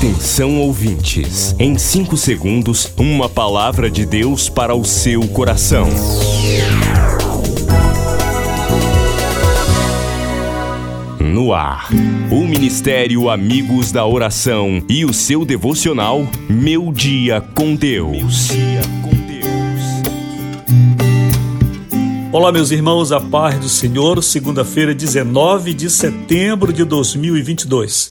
Atenção ouvintes, em 5 segundos, uma palavra de Deus para o seu coração. No ar, o Ministério Amigos da Oração e o seu devocional Meu Dia com Deus. Olá, meus irmãos, a paz do Senhor, segunda-feira, 19 de setembro de 2022.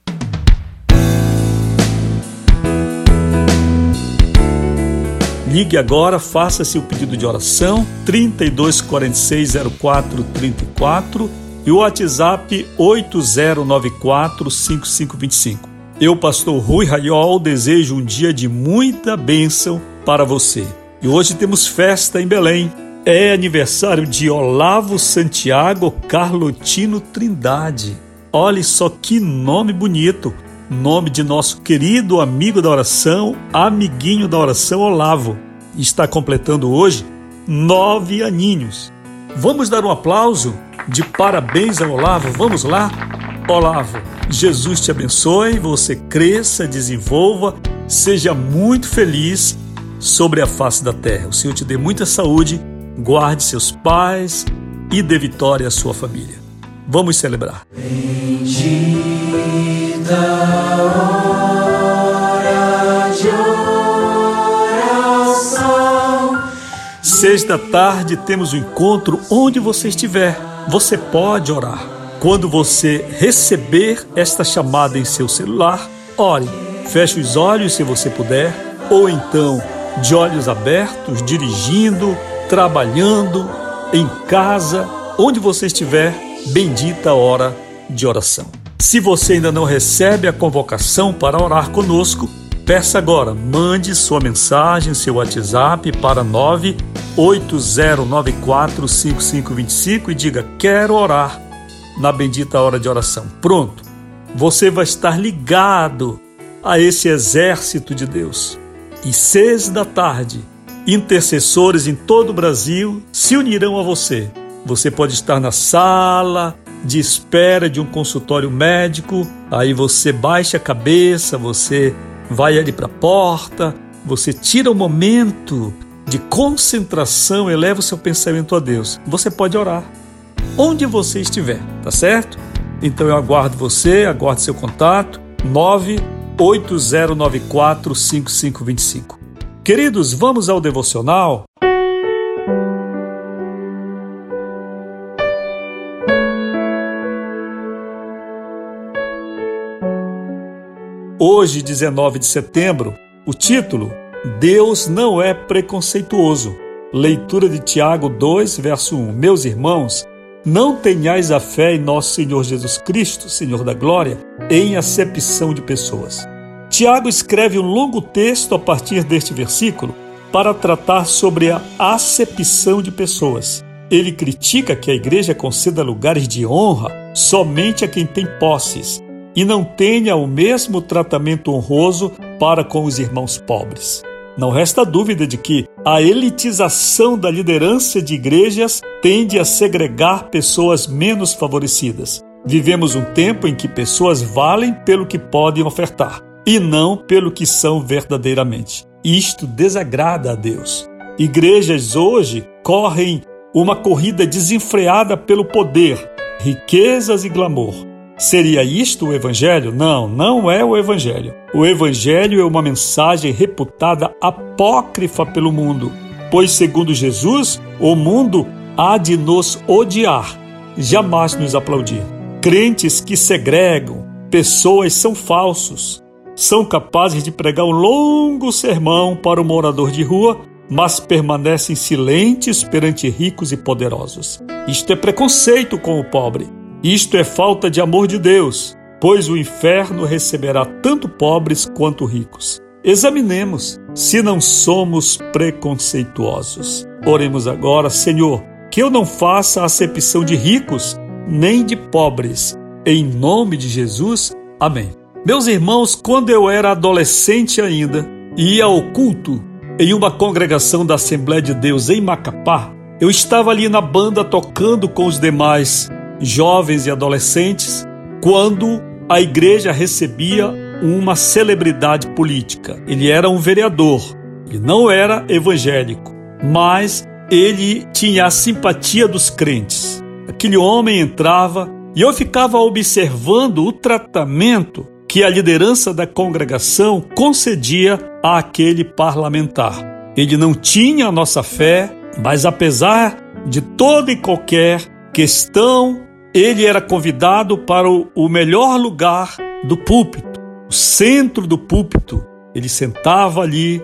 Ligue agora, faça-se o pedido de oração 32460434 e o WhatsApp 80945525. Eu, pastor Rui Raiol, desejo um dia de muita bênção para você. E hoje temos festa em Belém. É aniversário de Olavo Santiago Carlotino Trindade. Olhe só que nome bonito! Nome de nosso querido amigo da oração, amiguinho da oração Olavo. Está completando hoje nove aninhos. Vamos dar um aplauso de parabéns ao Olavo? Vamos lá? Olavo, Jesus te abençoe, você cresça, desenvolva, seja muito feliz sobre a face da terra. O Senhor te dê muita saúde, guarde seus pais e dê vitória à sua família. Vamos celebrar. Bendita Seis da tarde temos o um encontro onde você estiver. Você pode orar. Quando você receber esta chamada em seu celular, ore. Feche os olhos se você puder, ou então de olhos abertos, dirigindo, trabalhando, em casa, onde você estiver, bendita hora de oração. Se você ainda não recebe a convocação para orar conosco, peça agora, mande sua mensagem, seu WhatsApp para 980945525 e diga: Quero orar na bendita hora de oração. Pronto, você vai estar ligado a esse exército de Deus. E seis da tarde, intercessores em todo o Brasil se unirão a você. Você pode estar na sala, de espera de um consultório médico, aí você baixa a cabeça, você vai ali para a porta, você tira o momento de concentração, eleva o seu pensamento a Deus. Você pode orar onde você estiver, tá certo? Então eu aguardo você, aguardo seu contato 980945525. Queridos, vamos ao devocional Hoje, 19 de setembro, o título Deus não é preconceituoso. Leitura de Tiago 2, verso 1. Meus irmãos, não tenhais a fé em nosso Senhor Jesus Cristo, Senhor da glória, em acepção de pessoas. Tiago escreve um longo texto a partir deste versículo para tratar sobre a acepção de pessoas. Ele critica que a igreja conceda lugares de honra somente a quem tem posses e não tenha o mesmo tratamento honroso para com os irmãos pobres. Não resta dúvida de que a elitização da liderança de igrejas tende a segregar pessoas menos favorecidas. Vivemos um tempo em que pessoas valem pelo que podem ofertar e não pelo que são verdadeiramente. Isto desagrada a Deus. Igrejas hoje correm uma corrida desenfreada pelo poder, riquezas e glamour Seria isto o Evangelho? Não, não é o Evangelho. O Evangelho é uma mensagem reputada apócrifa pelo mundo, pois, segundo Jesus, o mundo há de nos odiar, jamais nos aplaudir. Crentes que segregam, pessoas são falsos, são capazes de pregar um longo sermão para o morador de rua, mas permanecem silentes perante ricos e poderosos. Isto é preconceito com o pobre. Isto é falta de amor de Deus, pois o inferno receberá tanto pobres quanto ricos. Examinemos se não somos preconceituosos. Oremos agora, Senhor, que eu não faça acepção de ricos nem de pobres. Em nome de Jesus, amém. Meus irmãos, quando eu era adolescente ainda ia ao culto em uma congregação da Assembleia de Deus em Macapá, eu estava ali na banda tocando com os demais jovens e adolescentes, quando a igreja recebia uma celebridade política. Ele era um vereador. Ele não era evangélico, mas ele tinha a simpatia dos crentes. Aquele homem entrava e eu ficava observando o tratamento que a liderança da congregação concedia àquele parlamentar. Ele não tinha a nossa fé, mas apesar de toda e qualquer questão, ele era convidado para o melhor lugar do púlpito, o centro do púlpito. Ele sentava ali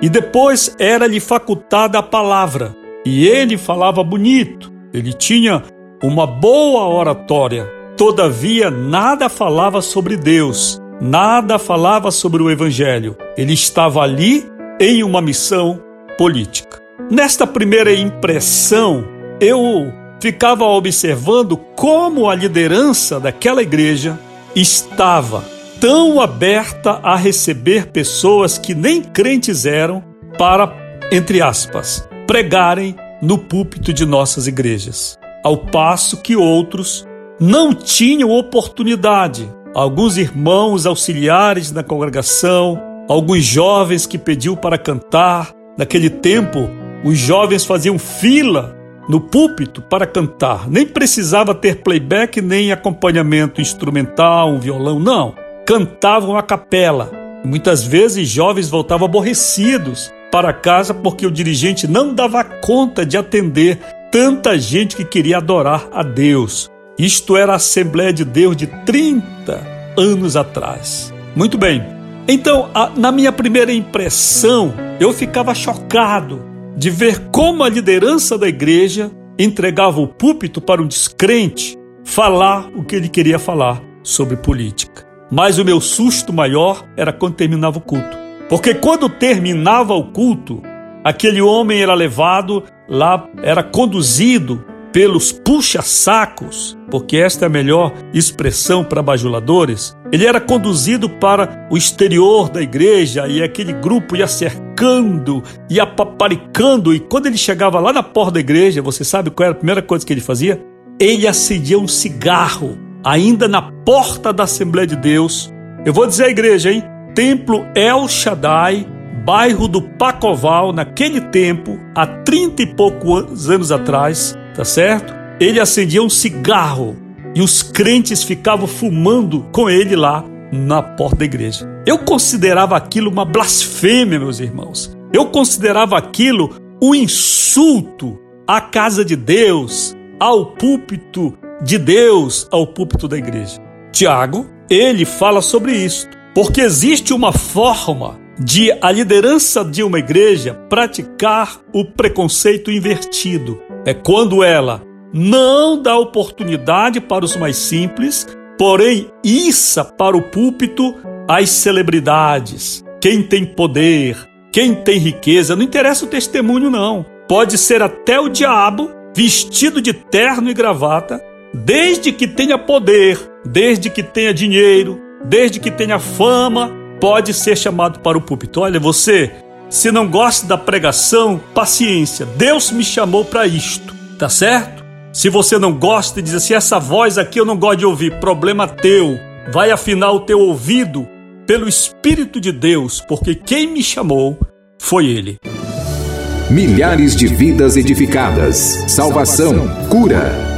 e depois era-lhe facultada a palavra. E ele falava bonito, ele tinha uma boa oratória. Todavia, nada falava sobre Deus, nada falava sobre o Evangelho. Ele estava ali em uma missão política. Nesta primeira impressão, eu ficava observando como a liderança daquela igreja estava tão aberta a receber pessoas que nem crentes eram para, entre aspas, pregarem no púlpito de nossas igrejas, ao passo que outros não tinham oportunidade. Alguns irmãos auxiliares na congregação, alguns jovens que pediu para cantar. Naquele tempo, os jovens faziam fila no púlpito para cantar. Nem precisava ter playback nem acompanhamento instrumental, um violão, não. Cantavam a capela. Muitas vezes jovens voltavam aborrecidos para casa porque o dirigente não dava conta de atender tanta gente que queria adorar a Deus. Isto era a Assembleia de Deus de 30 anos atrás. Muito bem. Então, a, na minha primeira impressão, eu ficava chocado de ver como a liderança da igreja entregava o púlpito para um descrente falar o que ele queria falar sobre política. Mas o meu susto maior era quando terminava o culto. Porque quando terminava o culto, aquele homem era levado lá, era conduzido pelos puxa-sacos, porque esta é a melhor expressão para bajuladores, ele era conduzido para o exterior da igreja e aquele grupo ia cercando, ia paparicando, e quando ele chegava lá na porta da igreja, você sabe qual era a primeira coisa que ele fazia? Ele acendia um cigarro, ainda na porta da Assembleia de Deus. Eu vou dizer à igreja, hein? Templo El Shaddai, bairro do Pacoval, naquele tempo, há trinta e poucos anos atrás, tá certo? Ele acendia um cigarro e os crentes ficavam fumando com ele lá na porta da igreja. Eu considerava aquilo uma blasfêmia, meus irmãos. Eu considerava aquilo um insulto à casa de Deus, ao púlpito de Deus, ao púlpito da igreja. Tiago, ele fala sobre isso, porque existe uma forma de a liderança de uma igreja praticar o preconceito invertido. É quando ela não dá oportunidade para os mais simples, porém issa para o púlpito as celebridades, quem tem poder, quem tem riqueza, não interessa o testemunho não. Pode ser até o diabo vestido de terno e gravata, desde que tenha poder, desde que tenha dinheiro, desde que tenha fama, pode ser chamado para o púlpito. Olha, você, se não gosta da pregação, paciência. Deus me chamou para isto, tá certo? Se você não gosta e diz assim, essa voz aqui eu não gosto de ouvir, problema teu. Vai afinar o teu ouvido pelo Espírito de Deus, porque quem me chamou foi Ele. Milhares de vidas edificadas, salvação, cura.